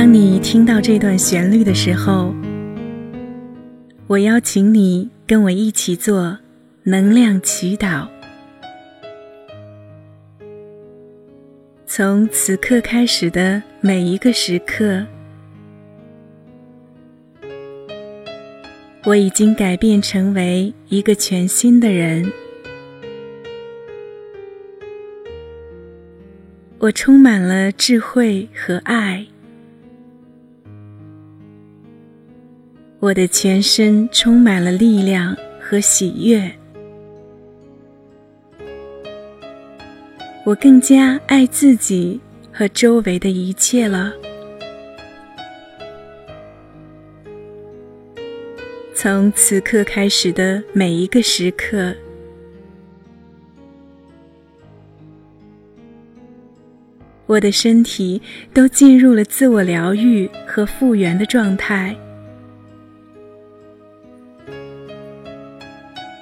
当你听到这段旋律的时候，我邀请你跟我一起做能量祈祷。从此刻开始的每一个时刻，我已经改变成为一个全新的人。我充满了智慧和爱，我的全身充满了力量和喜悦。我更加爱自己和周围的一切了。从此刻开始的每一个时刻。我的身体都进入了自我疗愈和复原的状态，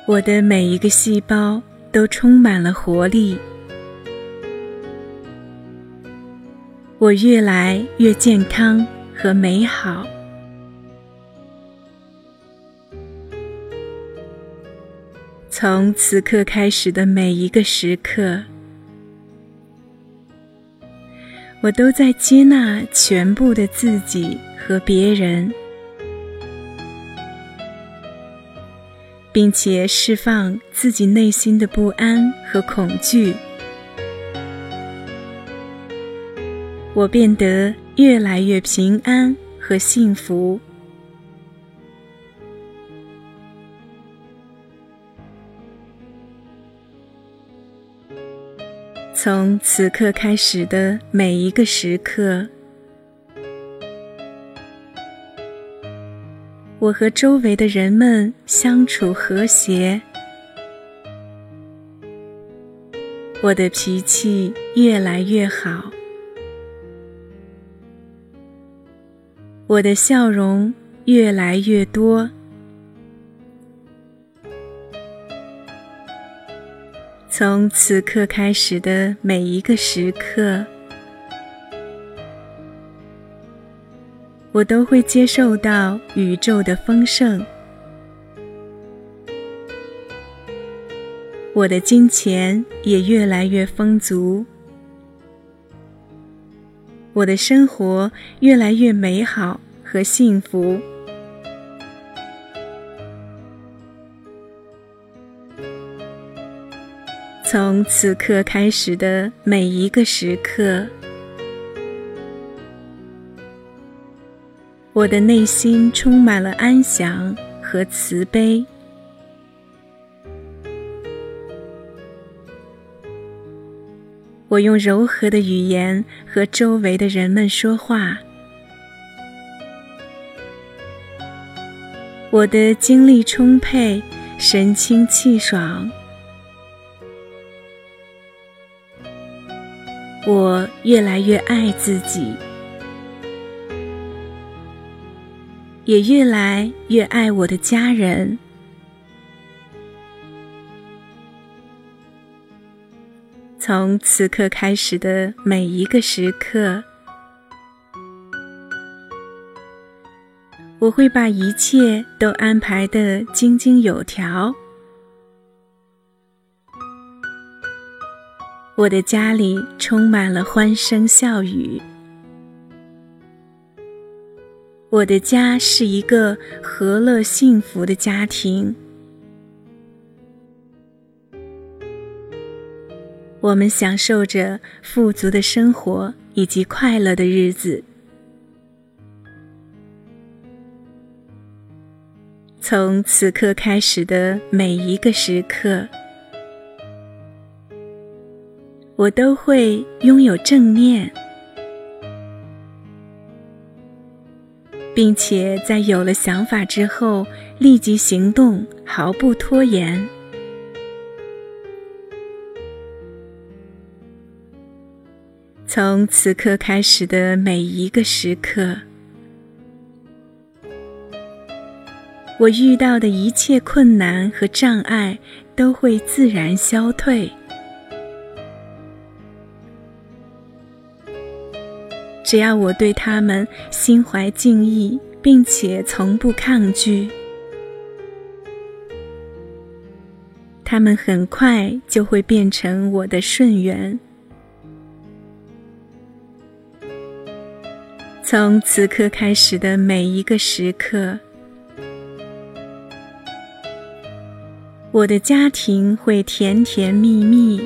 我的每一个细胞都充满了活力，我越来越健康和美好。从此刻开始的每一个时刻。我都在接纳全部的自己和别人，并且释放自己内心的不安和恐惧。我变得越来越平安和幸福。从此刻开始的每一个时刻，我和周围的人们相处和谐，我的脾气越来越好，我的笑容越来越多。从此刻开始的每一个时刻，我都会接受到宇宙的丰盛。我的金钱也越来越丰足，我的生活越来越美好和幸福。从此刻开始的每一个时刻，我的内心充满了安详和慈悲。我用柔和的语言和周围的人们说话，我的精力充沛，神清气爽。我越来越爱自己，也越来越爱我的家人。从此刻开始的每一个时刻，我会把一切都安排的井井有条。我的家里充满了欢声笑语，我的家是一个和乐幸福的家庭。我们享受着富足的生活以及快乐的日子。从此刻开始的每一个时刻。我都会拥有正念，并且在有了想法之后立即行动，毫不拖延。从此刻开始的每一个时刻，我遇到的一切困难和障碍都会自然消退。只要我对他们心怀敬意，并且从不抗拒，他们很快就会变成我的顺缘。从此刻开始的每一个时刻，我的家庭会甜甜蜜蜜。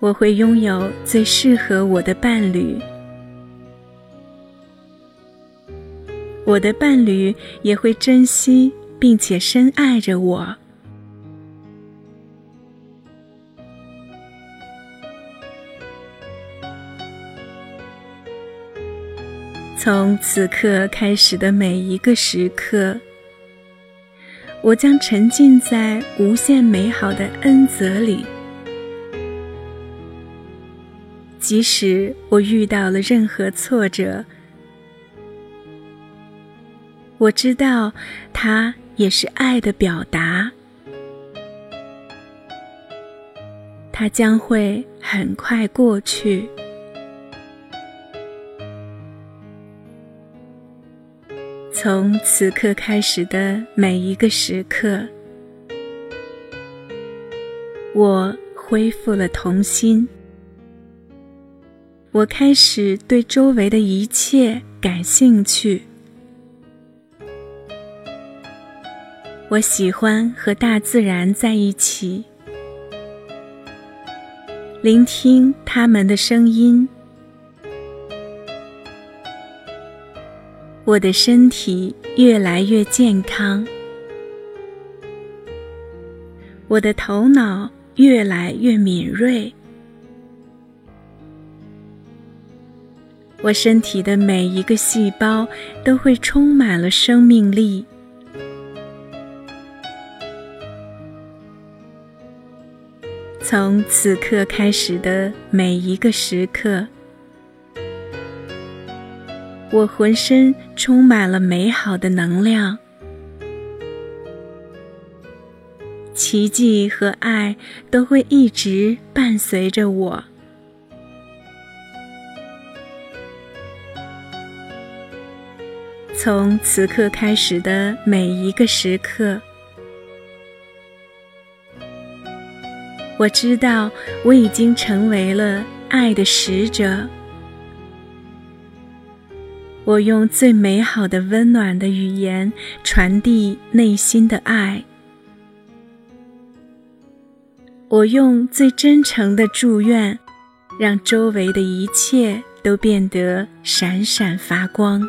我会拥有最适合我的伴侣，我的伴侣也会珍惜并且深爱着我。从此刻开始的每一个时刻，我将沉浸在无限美好的恩泽里。即使我遇到了任何挫折，我知道它也是爱的表达，它将会很快过去。从此刻开始的每一个时刻，我恢复了童心。我开始对周围的一切感兴趣。我喜欢和大自然在一起，聆听它们的声音。我的身体越来越健康，我的头脑越来越敏锐。我身体的每一个细胞都会充满了生命力。从此刻开始的每一个时刻，我浑身充满了美好的能量，奇迹和爱都会一直伴随着我。从此刻开始的每一个时刻，我知道我已经成为了爱的使者。我用最美好的温暖的语言传递内心的爱，我用最真诚的祝愿，让周围的一切都变得闪闪发光。